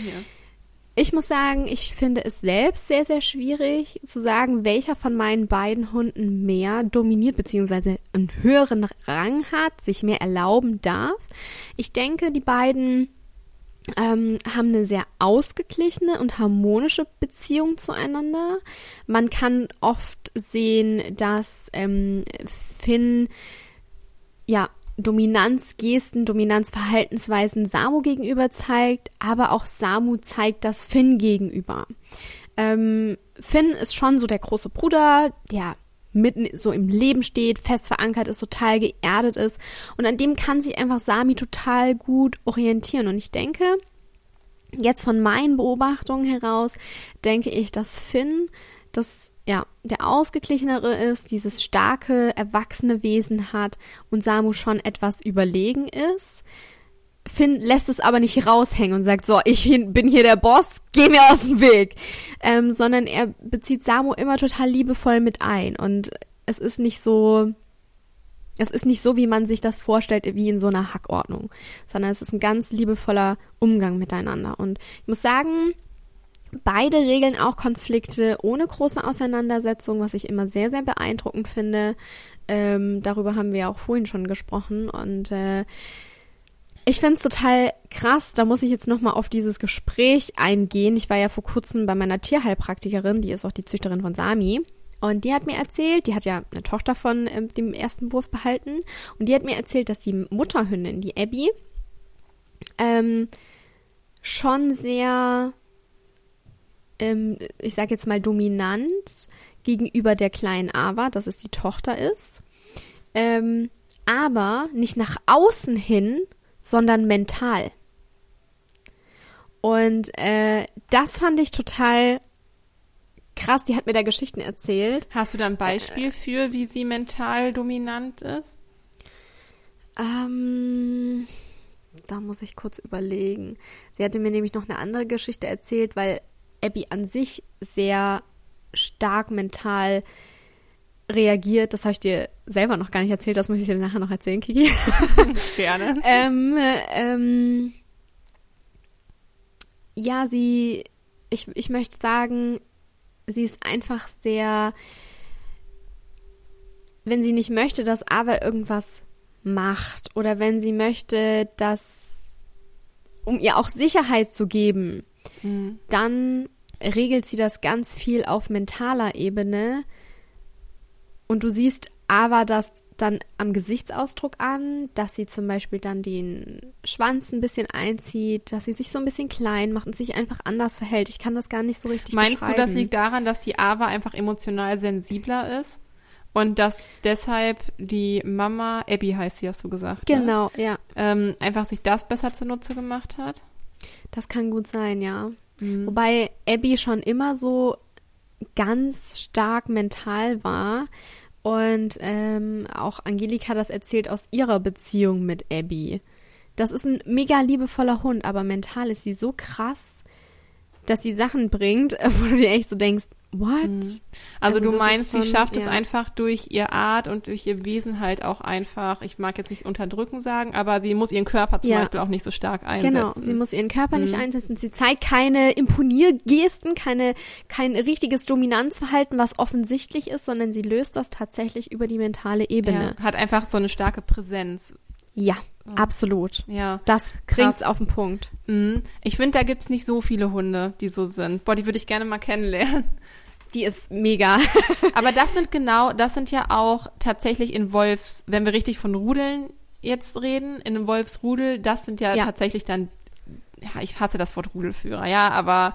Ich muss sagen, ich finde es selbst sehr, sehr schwierig zu sagen, welcher von meinen beiden Hunden mehr dominiert bzw. einen höheren Rang hat, sich mehr erlauben darf. Ich denke, die beiden ähm, haben eine sehr ausgeglichene und harmonische Beziehung zueinander. Man kann oft sehen, dass ähm, Finn ja Dominanzgesten, Dominanzverhaltensweisen Samu gegenüber zeigt, aber auch Samu zeigt das Finn gegenüber. Ähm, Finn ist schon so der große Bruder, der mitten so im Leben steht, fest verankert ist, total geerdet ist und an dem kann sich einfach Sami total gut orientieren und ich denke, jetzt von meinen Beobachtungen heraus denke ich, dass Finn das ja, der ausgeglichenere ist, dieses starke, erwachsene Wesen hat und Samu schon etwas überlegen ist. Finn lässt es aber nicht raushängen und sagt, so, ich bin hier der Boss, geh mir aus dem Weg. Ähm, sondern er bezieht Samu immer total liebevoll mit ein. Und es ist nicht so, es ist nicht so, wie man sich das vorstellt, wie in so einer Hackordnung, sondern es ist ein ganz liebevoller Umgang miteinander. Und ich muss sagen, Beide regeln auch Konflikte ohne große Auseinandersetzung, was ich immer sehr, sehr beeindruckend finde. Ähm, darüber haben wir auch vorhin schon gesprochen und äh, ich finde es total krass, da muss ich jetzt nochmal auf dieses Gespräch eingehen. Ich war ja vor kurzem bei meiner Tierheilpraktikerin, die ist auch die Züchterin von Sami. Und die hat mir erzählt, die hat ja eine Tochter von äh, dem ersten Wurf behalten. Und die hat mir erzählt, dass die Mutterhündin, die Abby, ähm, schon sehr, ähm, ich sag jetzt mal, dominant gegenüber der kleinen Ava, dass es die Tochter ist. Ähm, aber nicht nach außen hin, sondern mental. Und äh, das fand ich total krass. Die hat mir da Geschichten erzählt. Hast du da ein Beispiel äh, für, wie sie mental dominant ist? Ähm, da muss ich kurz überlegen. Sie hatte mir nämlich noch eine andere Geschichte erzählt, weil Abby an sich sehr stark mental reagiert. Das habe ich dir selber noch gar nicht erzählt. Das muss ich dir nachher noch erzählen, Kiki. *laughs* Gerne. *laughs* ähm, ähm, ja, sie, ich, ich möchte sagen, sie ist einfach sehr, wenn sie nicht möchte, dass aber irgendwas macht oder wenn sie möchte, dass, um ihr auch Sicherheit zu geben, mhm. dann regelt sie das ganz viel auf mentaler Ebene und du siehst aber das dann am Gesichtsausdruck an, dass sie zum Beispiel dann den Schwanz ein bisschen einzieht, dass sie sich so ein bisschen klein macht und sich einfach anders verhält. Ich kann das gar nicht so richtig Meinst du, das liegt daran, dass die Ava einfach emotional sensibler ist? Und dass deshalb die Mama, Abby heißt sie, hast du gesagt. Ne? Genau, ne? ja. Ähm, einfach sich das besser zunutze gemacht hat? Das kann gut sein, ja. Mhm. Wobei Abby schon immer so ganz stark mental war. Und ähm, auch Angelika das erzählt aus ihrer Beziehung mit Abby. Das ist ein mega liebevoller Hund, aber mental ist sie so krass, dass sie Sachen bringt, *laughs* wo du dir echt so denkst, What? Mhm. Also, also du meinst, schon, sie schafft ja. es einfach durch ihr Art und durch ihr Wesen halt auch einfach, ich mag jetzt nicht unterdrücken sagen, aber sie muss ihren Körper zum ja. Beispiel auch nicht so stark einsetzen. Genau, sie muss ihren Körper mhm. nicht einsetzen. Sie zeigt keine Imponiergesten, keine, kein richtiges Dominanzverhalten, was offensichtlich ist, sondern sie löst das tatsächlich über die mentale Ebene. Ja, hat einfach so eine starke Präsenz. Ja, oh. absolut. Ja. Das bringt's auf den Punkt. Mhm. Ich finde, da gibt's nicht so viele Hunde, die so sind. Boah, die würde ich gerne mal kennenlernen. Die ist mega. *laughs* Aber das sind genau, das sind ja auch tatsächlich in Wolfs, wenn wir richtig von Rudeln jetzt reden, in einem Wolfsrudel, das sind ja, ja. tatsächlich dann, ja, ich hasse das Wort Rudelführer, ja, aber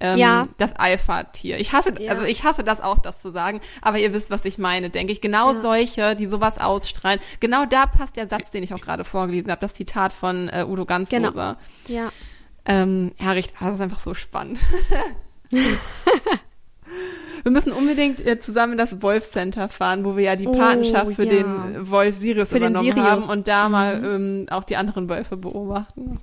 ähm, ja. das Alpha-Tier. Ich hasse, ja. also ich hasse das auch, das zu sagen, aber ihr wisst, was ich meine, denke ich. Genau ja. solche, die sowas ausstrahlen. Genau da passt der Satz, den ich auch gerade vorgelesen habe, das Zitat von äh, Udo Ganzloser. Genau. Ja. Ähm, ja, richtig, das ist einfach so spannend. *laughs* *laughs* Wir müssen unbedingt äh, zusammen in das Wolf Center fahren, wo wir ja die Patenschaft oh, für ja. den Wolf Sirius für übernommen Sirius. haben und da mhm. mal ähm, auch die anderen Wölfe beobachten.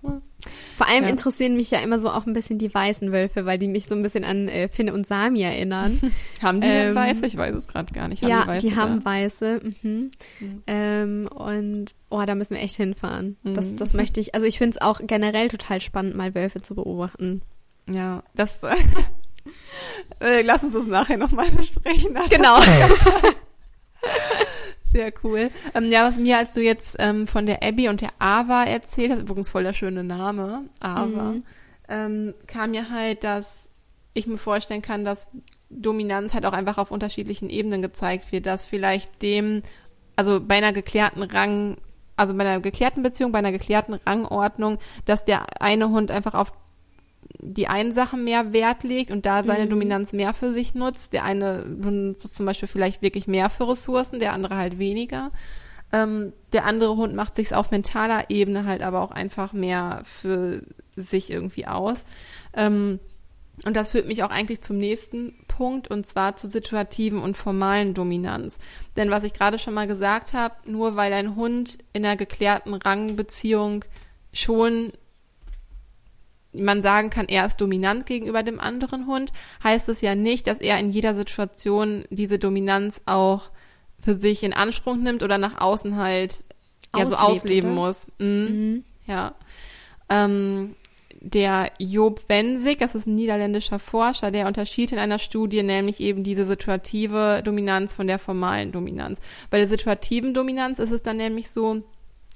Vor allem ja. interessieren mich ja immer so auch ein bisschen die weißen Wölfe, weil die mich so ein bisschen an äh, Finn und Sami erinnern. *laughs* haben die ähm, weiße? Ich weiß es gerade gar nicht. Haben ja, die, weiße, die haben weiße. Mhm. Mhm. Ähm, und oh, da müssen wir echt hinfahren. Mhm. Das, das möchte ich. Also ich finde es auch generell total spannend, mal Wölfe zu beobachten. Ja, das äh, *laughs* lass uns das nachher nochmal *laughs* besprechen. Also, genau. *laughs* Sehr cool. Ähm, ja, was mir, als du jetzt ähm, von der Abby und der Ava erzählt hast, übrigens voll der schöne Name, Ava, mhm. ähm, kam mir halt, dass ich mir vorstellen kann, dass Dominanz halt auch einfach auf unterschiedlichen Ebenen gezeigt wird, dass vielleicht dem, also bei einer geklärten Rang, also bei einer geklärten Beziehung, bei einer geklärten Rangordnung, dass der eine Hund einfach auf die einen Sachen mehr Wert legt und da seine mhm. Dominanz mehr für sich nutzt. Der eine benutzt zum Beispiel vielleicht wirklich mehr für Ressourcen, der andere halt weniger. Ähm, der andere Hund macht sich auf mentaler Ebene halt aber auch einfach mehr für sich irgendwie aus. Ähm, und das führt mich auch eigentlich zum nächsten Punkt und zwar zu situativen und formalen Dominanz. Denn was ich gerade schon mal gesagt habe, nur weil ein Hund in einer geklärten Rangbeziehung schon man sagen kann, er ist dominant gegenüber dem anderen Hund, heißt es ja nicht, dass er in jeder Situation diese Dominanz auch für sich in Anspruch nimmt oder nach außen halt ja so ausleben oder? muss. Mhm. Mhm. Ja. Ähm, der Job Wensig, das ist ein niederländischer Forscher, der unterschied in einer Studie nämlich eben diese situative Dominanz von der formalen Dominanz. Bei der situativen Dominanz ist es dann nämlich so,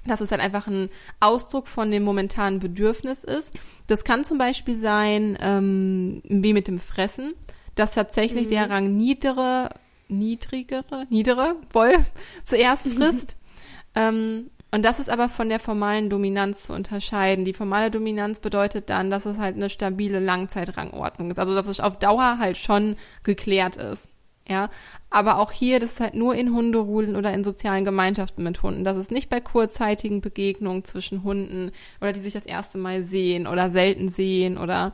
dass es halt einfach ein Ausdruck von dem momentanen Bedürfnis ist. Das kann zum Beispiel sein, ähm, wie mit dem Fressen, dass tatsächlich mhm. der Rang niedere, niedrigere, niedere Wolf *laughs* zuerst frisst. *laughs* ähm, und das ist aber von der formalen Dominanz zu unterscheiden. Die formale Dominanz bedeutet dann, dass es halt eine stabile Langzeitrangordnung ist. Also dass es auf Dauer halt schon geklärt ist. Ja, aber auch hier, das ist halt nur in Hunderudeln oder in sozialen Gemeinschaften mit Hunden. Das ist nicht bei kurzzeitigen Begegnungen zwischen Hunden oder die sich das erste Mal sehen oder selten sehen oder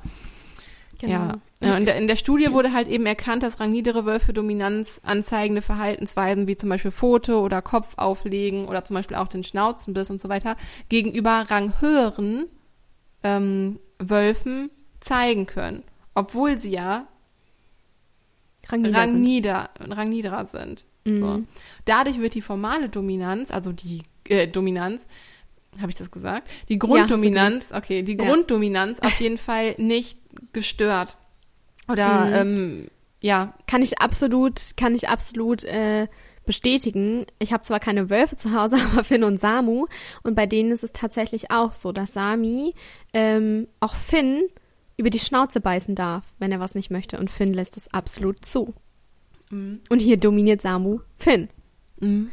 Genau. Ja. ja. Und in der Studie wurde halt eben erkannt, dass rangniedere Wölfe Dominanz anzeigende Verhaltensweisen wie zum Beispiel Foto oder Kopf auflegen oder zum Beispiel auch den Schnauzenbiss und so weiter gegenüber ranghöheren ähm, Wölfen zeigen können. Obwohl sie ja rangnieder, rangnieder, sind. rangniederer sind. Mhm. So. Dadurch wird die formale Dominanz, also die äh, Dominanz, habe ich das gesagt? Die Grunddominanz, ja, okay, die ja. Grunddominanz auf jeden Fall nicht gestört. Oder mhm. ähm, ja. Kann ich absolut, kann ich absolut äh, bestätigen. Ich habe zwar keine Wölfe zu Hause, *laughs* aber Finn und Samu. Und bei denen ist es tatsächlich auch so, dass Sami ähm, auch Finn über die Schnauze beißen darf, wenn er was nicht möchte. Und Finn lässt es absolut zu. Mhm. Und hier dominiert Samu Finn. Mhm.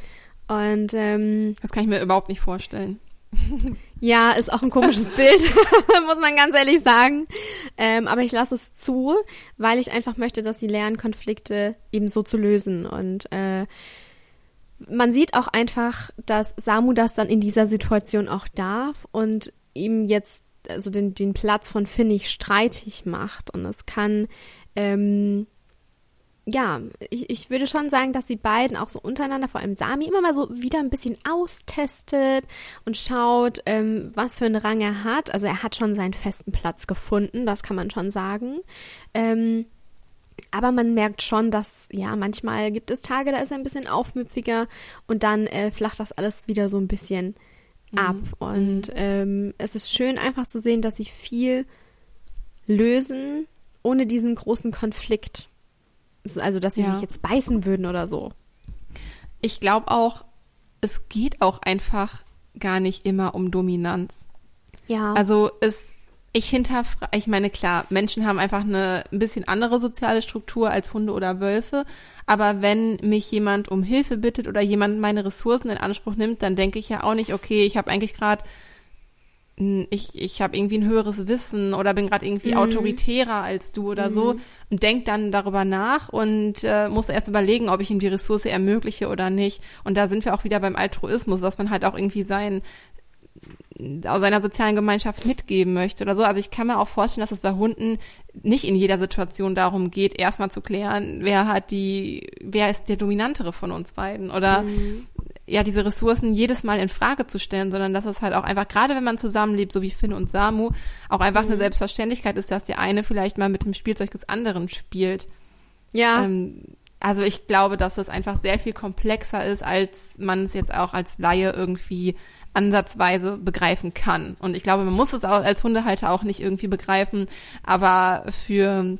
Und ähm, das kann ich mir überhaupt nicht vorstellen. *laughs* Ja, ist auch ein komisches Bild, *laughs* muss man ganz ehrlich sagen. Ähm, aber ich lasse es zu, weil ich einfach möchte, dass sie lernen, Konflikte eben so zu lösen. Und äh, man sieht auch einfach, dass Samu das dann in dieser Situation auch darf und ihm jetzt also den, den Platz von Finnig streitig macht. Und es kann ähm, ja, ich, ich würde schon sagen, dass die beiden auch so untereinander, vor allem Sami, immer mal so wieder ein bisschen austestet und schaut, ähm, was für einen Rang er hat. Also er hat schon seinen festen Platz gefunden, das kann man schon sagen. Ähm, aber man merkt schon, dass, ja, manchmal gibt es Tage, da ist er ein bisschen aufmüpfiger und dann äh, flacht das alles wieder so ein bisschen mhm. ab. Und mhm. ähm, es ist schön einfach zu sehen, dass sie viel lösen, ohne diesen großen Konflikt. Also, dass sie ja. sich jetzt beißen würden oder so. Ich glaube auch, es geht auch einfach gar nicht immer um Dominanz. Ja. Also es, ich hinterfrage, ich meine, klar, Menschen haben einfach eine ein bisschen andere soziale Struktur als Hunde oder Wölfe. Aber wenn mich jemand um Hilfe bittet oder jemand meine Ressourcen in Anspruch nimmt, dann denke ich ja auch nicht, okay, ich habe eigentlich gerade ich, ich habe irgendwie ein höheres Wissen oder bin gerade irgendwie mhm. autoritärer als du oder mhm. so und denk dann darüber nach und äh, muss erst überlegen, ob ich ihm die Ressource ermögliche oder nicht. Und da sind wir auch wieder beim Altruismus, was man halt auch irgendwie sein aus seiner sozialen Gemeinschaft mitgeben möchte oder so. Also ich kann mir auch vorstellen, dass es bei Hunden nicht in jeder Situation darum geht, erstmal zu klären, wer hat die, wer ist der dominantere von uns beiden oder mhm ja diese Ressourcen jedes Mal in Frage zu stellen, sondern dass es halt auch einfach, gerade wenn man zusammenlebt, so wie Finn und Samu, auch einfach mhm. eine Selbstverständlichkeit ist, dass der eine vielleicht mal mit dem Spielzeug des anderen spielt. Ja. Ähm, also ich glaube, dass es einfach sehr viel komplexer ist, als man es jetzt auch als Laie irgendwie ansatzweise begreifen kann. Und ich glaube, man muss es auch als Hundehalter auch nicht irgendwie begreifen, aber für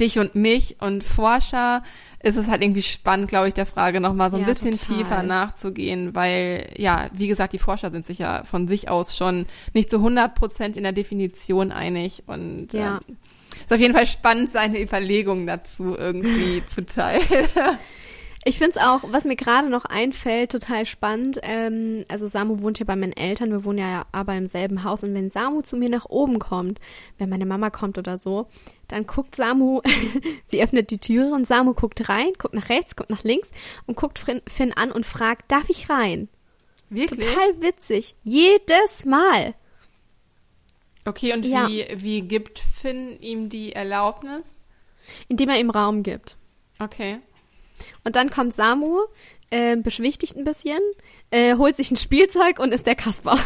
dich und mich und Forscher ist es halt irgendwie spannend, glaube ich, der Frage nochmal so ein ja, bisschen total. tiefer nachzugehen, weil, ja, wie gesagt, die Forscher sind sich ja von sich aus schon nicht zu 100 Prozent in der Definition einig und ja. ähm, ist auf jeden Fall spannend, seine Überlegungen dazu irgendwie *laughs* zu teilen. Ich finde es auch, was mir gerade noch einfällt, total spannend. Ähm, also Samu wohnt ja bei meinen Eltern, wir wohnen ja aber im selben Haus. Und wenn Samu zu mir nach oben kommt, wenn meine Mama kommt oder so, dann guckt Samu, *laughs* sie öffnet die Türe und Samu guckt rein, guckt nach rechts, guckt nach links und guckt Finn an und fragt, darf ich rein? Wirklich? Total witzig. Jedes Mal. Okay, und ja. wie, wie gibt Finn ihm die Erlaubnis? Indem er ihm Raum gibt. Okay. Und dann kommt Samu, äh, beschwichtigt ein bisschen, äh, holt sich ein Spielzeug und ist der Kasper.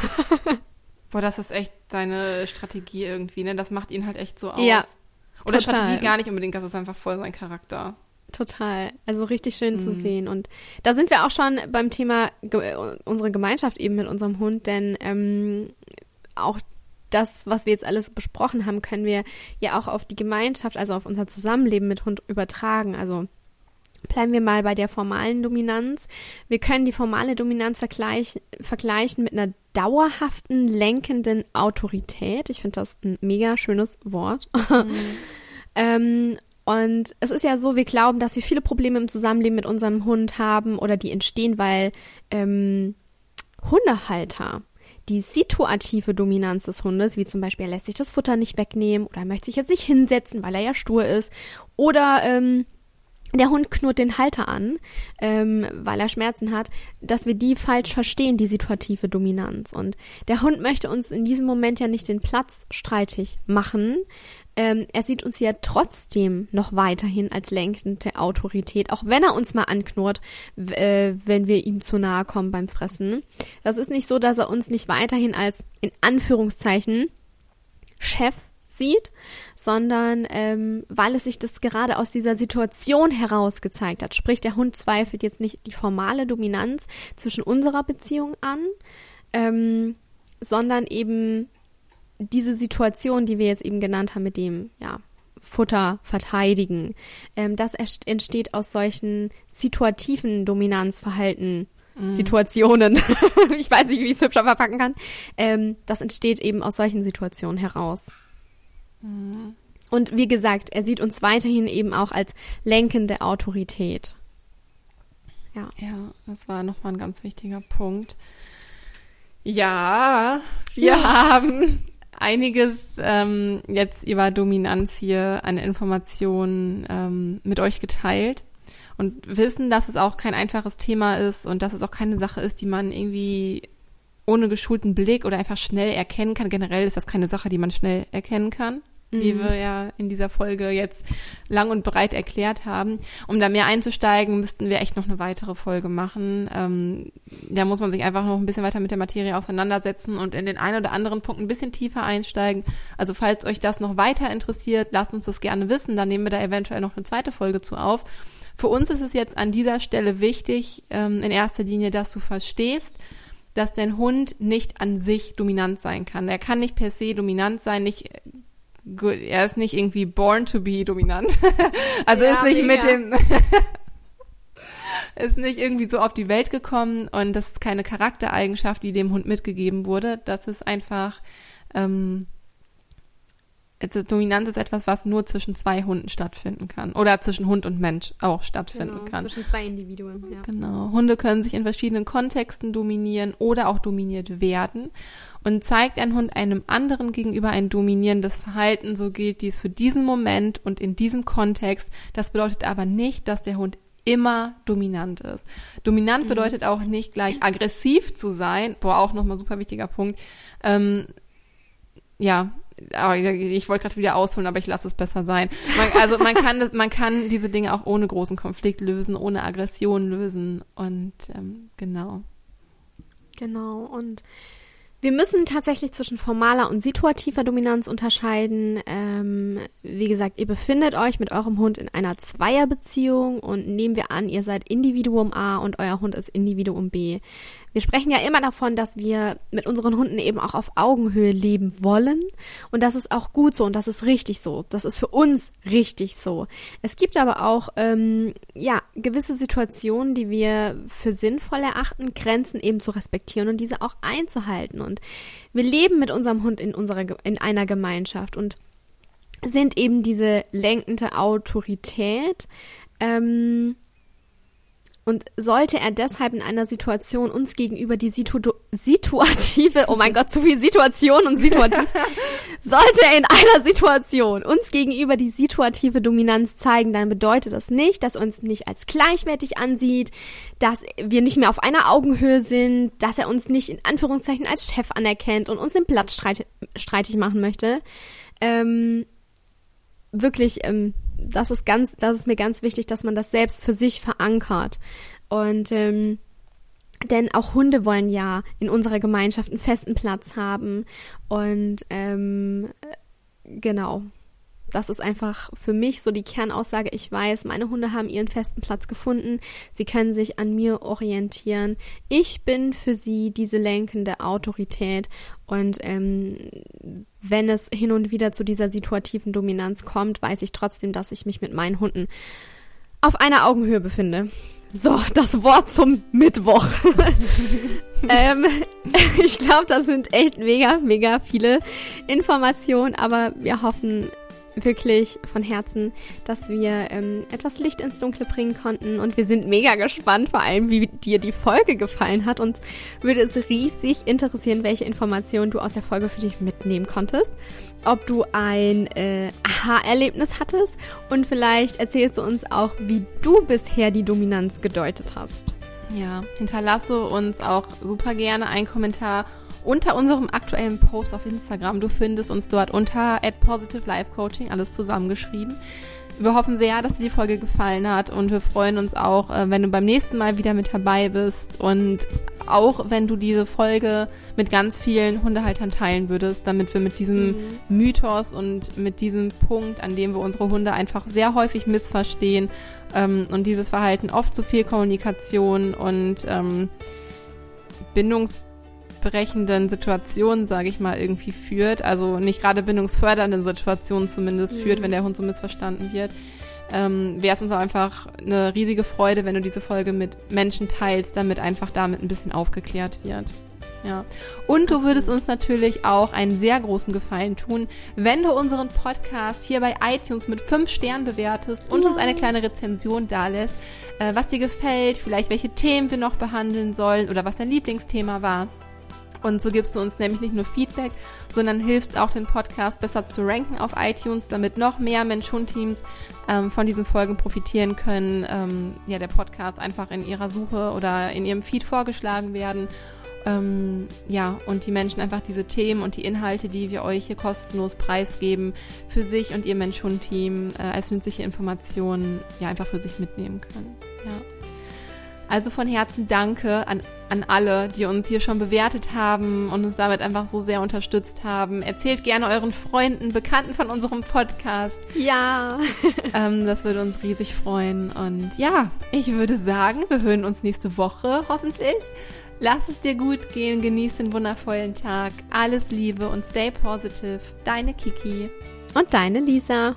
*laughs* Boah, das ist echt seine Strategie irgendwie, ne? Das macht ihn halt echt so aus. Ja. Oder total. Strategie gar nicht unbedingt, das ist einfach voll sein Charakter. Total. Also richtig schön mhm. zu sehen. Und da sind wir auch schon beim Thema ge unsere Gemeinschaft eben mit unserem Hund, denn ähm, auch das, was wir jetzt alles besprochen haben, können wir ja auch auf die Gemeinschaft, also auf unser Zusammenleben mit Hund übertragen. Also Bleiben wir mal bei der formalen Dominanz. Wir können die formale Dominanz vergleichen, vergleichen mit einer dauerhaften lenkenden Autorität. Ich finde das ein mega schönes Wort. Mhm. *laughs* ähm, und es ist ja so, wir glauben, dass wir viele Probleme im Zusammenleben mit unserem Hund haben oder die entstehen, weil ähm, Hundehalter die situative Dominanz des Hundes, wie zum Beispiel er lässt sich das Futter nicht wegnehmen oder er möchte sich jetzt nicht hinsetzen, weil er ja stur ist oder ähm, der Hund knurrt den Halter an, ähm, weil er Schmerzen hat, dass wir die falsch verstehen, die situative Dominanz. Und der Hund möchte uns in diesem Moment ja nicht den Platz streitig machen. Ähm, er sieht uns ja trotzdem noch weiterhin als lenkende Autorität, auch wenn er uns mal anknurrt, äh, wenn wir ihm zu nahe kommen beim Fressen. Das ist nicht so, dass er uns nicht weiterhin als in Anführungszeichen Chef sieht, sondern ähm, weil es sich das gerade aus dieser Situation heraus gezeigt hat. Sprich, der Hund zweifelt jetzt nicht die formale Dominanz zwischen unserer Beziehung an, ähm, sondern eben diese Situation, die wir jetzt eben genannt haben, mit dem, ja, Futter verteidigen. Ähm, das entsteht aus solchen situativen Dominanzverhalten. Mm. Situationen. *laughs* ich weiß nicht, wie ich es hübscher verpacken kann. Ähm, das entsteht eben aus solchen Situationen heraus. Und wie gesagt, er sieht uns weiterhin eben auch als lenkende Autorität. Ja. Ja, das war nochmal ein ganz wichtiger Punkt. Ja, wir ja. haben einiges ähm, jetzt über Dominanz hier an Informationen ähm, mit euch geteilt und wissen, dass es auch kein einfaches Thema ist und dass es auch keine Sache ist, die man irgendwie ohne geschulten Blick oder einfach schnell erkennen kann. Generell ist das keine Sache, die man schnell erkennen kann wie mhm. wir ja in dieser Folge jetzt lang und breit erklärt haben. Um da mehr einzusteigen, müssten wir echt noch eine weitere Folge machen. Ähm, da muss man sich einfach noch ein bisschen weiter mit der Materie auseinandersetzen und in den einen oder anderen Punkt ein bisschen tiefer einsteigen. Also falls euch das noch weiter interessiert, lasst uns das gerne wissen. Dann nehmen wir da eventuell noch eine zweite Folge zu auf. Für uns ist es jetzt an dieser Stelle wichtig, ähm, in erster Linie, dass du verstehst, dass dein Hund nicht an sich dominant sein kann. Er kann nicht per se dominant sein, nicht gut, er ist nicht irgendwie born to be dominant. *laughs* also ja, ist nicht mega. mit dem *laughs* ist nicht irgendwie so auf die Welt gekommen und das ist keine Charaktereigenschaft, die dem Hund mitgegeben wurde. Das ist einfach ähm, Dominanz ist etwas, was nur zwischen zwei Hunden stattfinden kann. Oder zwischen Hund und Mensch auch stattfinden genau, kann. Zwischen zwei Individuen, ja. Genau. Hunde können sich in verschiedenen Kontexten dominieren oder auch dominiert werden. Und zeigt ein Hund einem anderen gegenüber ein dominierendes Verhalten, so gilt dies für diesen Moment und in diesem Kontext. Das bedeutet aber nicht, dass der Hund immer dominant ist. Dominant mhm. bedeutet auch nicht gleich aggressiv zu sein. Boah, auch nochmal super wichtiger Punkt. Ähm, ja, aber ich wollte gerade wieder ausholen, aber ich lasse es besser sein. Man, also man kann, man kann diese Dinge auch ohne großen Konflikt lösen, ohne Aggression lösen und ähm, genau. Genau und wir müssen tatsächlich zwischen formaler und situativer Dominanz unterscheiden. Ähm, wie gesagt, ihr befindet euch mit eurem Hund in einer Zweierbeziehung und nehmen wir an, ihr seid Individuum A und euer Hund ist Individuum B. Wir sprechen ja immer davon, dass wir mit unseren Hunden eben auch auf Augenhöhe leben wollen. Und das ist auch gut so und das ist richtig so. Das ist für uns richtig so. Es gibt aber auch, ähm, ja, gewisse Situationen, die wir für sinnvoll erachten, Grenzen eben zu respektieren und diese auch einzuhalten. Und wir leben mit unserem Hund in unserer, in einer Gemeinschaft und sind eben diese lenkende Autorität. Ähm, und sollte er deshalb in einer Situation uns gegenüber die Situ situative, oh mein Gott, zu viel Situation und situativ, *laughs* sollte er in einer Situation uns gegenüber die situative Dominanz zeigen, dann bedeutet das nicht, dass er uns nicht als gleichwertig ansieht, dass wir nicht mehr auf einer Augenhöhe sind, dass er uns nicht in Anführungszeichen als Chef anerkennt und uns den Platz streit streitig machen möchte. Ähm, wirklich, ähm, das ist ganz, das ist mir ganz wichtig, dass man das selbst für sich verankert. Und ähm, denn auch Hunde wollen ja in unserer Gemeinschaft einen festen Platz haben. Und ähm, genau, Das ist einfach für mich so die Kernaussage. Ich weiß, meine Hunde haben ihren festen Platz gefunden. Sie können sich an mir orientieren. Ich bin für sie diese lenkende Autorität. Und ähm, wenn es hin und wieder zu dieser situativen Dominanz kommt, weiß ich trotzdem, dass ich mich mit meinen Hunden auf einer Augenhöhe befinde. So, das Wort zum Mittwoch. *laughs* ähm, ich glaube, das sind echt mega, mega viele Informationen, aber wir hoffen, wirklich von Herzen, dass wir ähm, etwas Licht ins Dunkle bringen konnten. Und wir sind mega gespannt, vor allem wie dir die Folge gefallen hat. Und würde es riesig interessieren, welche Informationen du aus der Folge für dich mitnehmen konntest, ob du ein äh, Aha-Erlebnis hattest. Und vielleicht erzählst du uns auch, wie du bisher die Dominanz gedeutet hast. Ja, hinterlasse uns auch super gerne einen Kommentar unter unserem aktuellen Post auf Instagram. Du findest uns dort unter @positive_life_coaching alles zusammengeschrieben. Wir hoffen sehr, dass dir die Folge gefallen hat und wir freuen uns auch, äh, wenn du beim nächsten Mal wieder mit dabei bist und auch wenn du diese Folge mit ganz vielen Hundehaltern teilen würdest, damit wir mit diesem mhm. Mythos und mit diesem Punkt, an dem wir unsere Hunde einfach sehr häufig missverstehen ähm, und dieses Verhalten oft zu viel Kommunikation und ähm, Bindungs bindungsbrechenden Situationen, sage ich mal, irgendwie führt. Also nicht gerade bindungsfördernden Situationen zumindest mhm. führt, wenn der Hund so missverstanden wird. Ähm, Wäre es uns auch einfach eine riesige Freude, wenn du diese Folge mit Menschen teilst, damit einfach damit ein bisschen aufgeklärt wird. Ja. Und du würdest uns natürlich auch einen sehr großen Gefallen tun, wenn du unseren Podcast hier bei iTunes mit fünf Sternen bewertest und ja. uns eine kleine Rezension dalässt, äh, was dir gefällt, vielleicht welche Themen wir noch behandeln sollen oder was dein Lieblingsthema war. Und so gibst du uns nämlich nicht nur Feedback, sondern hilfst auch den Podcast besser zu ranken auf iTunes, damit noch mehr Mensch-Hund-Teams ähm, von diesen Folgen profitieren können. Ähm, ja, der Podcast einfach in ihrer Suche oder in ihrem Feed vorgeschlagen werden. Ähm, ja, und die Menschen einfach diese Themen und die Inhalte, die wir euch hier kostenlos preisgeben, für sich und ihr Mensch-Hund-Team äh, als nützliche Informationen ja einfach für sich mitnehmen können. Ja. Also von Herzen danke an, an alle, die uns hier schon bewertet haben und uns damit einfach so sehr unterstützt haben. Erzählt gerne euren Freunden, Bekannten von unserem Podcast. Ja. *laughs* ähm, das würde uns riesig freuen. Und ja, ich würde sagen, wir hören uns nächste Woche hoffentlich. Lass es dir gut gehen, genieß den wundervollen Tag. Alles Liebe und stay positive. Deine Kiki. Und deine Lisa.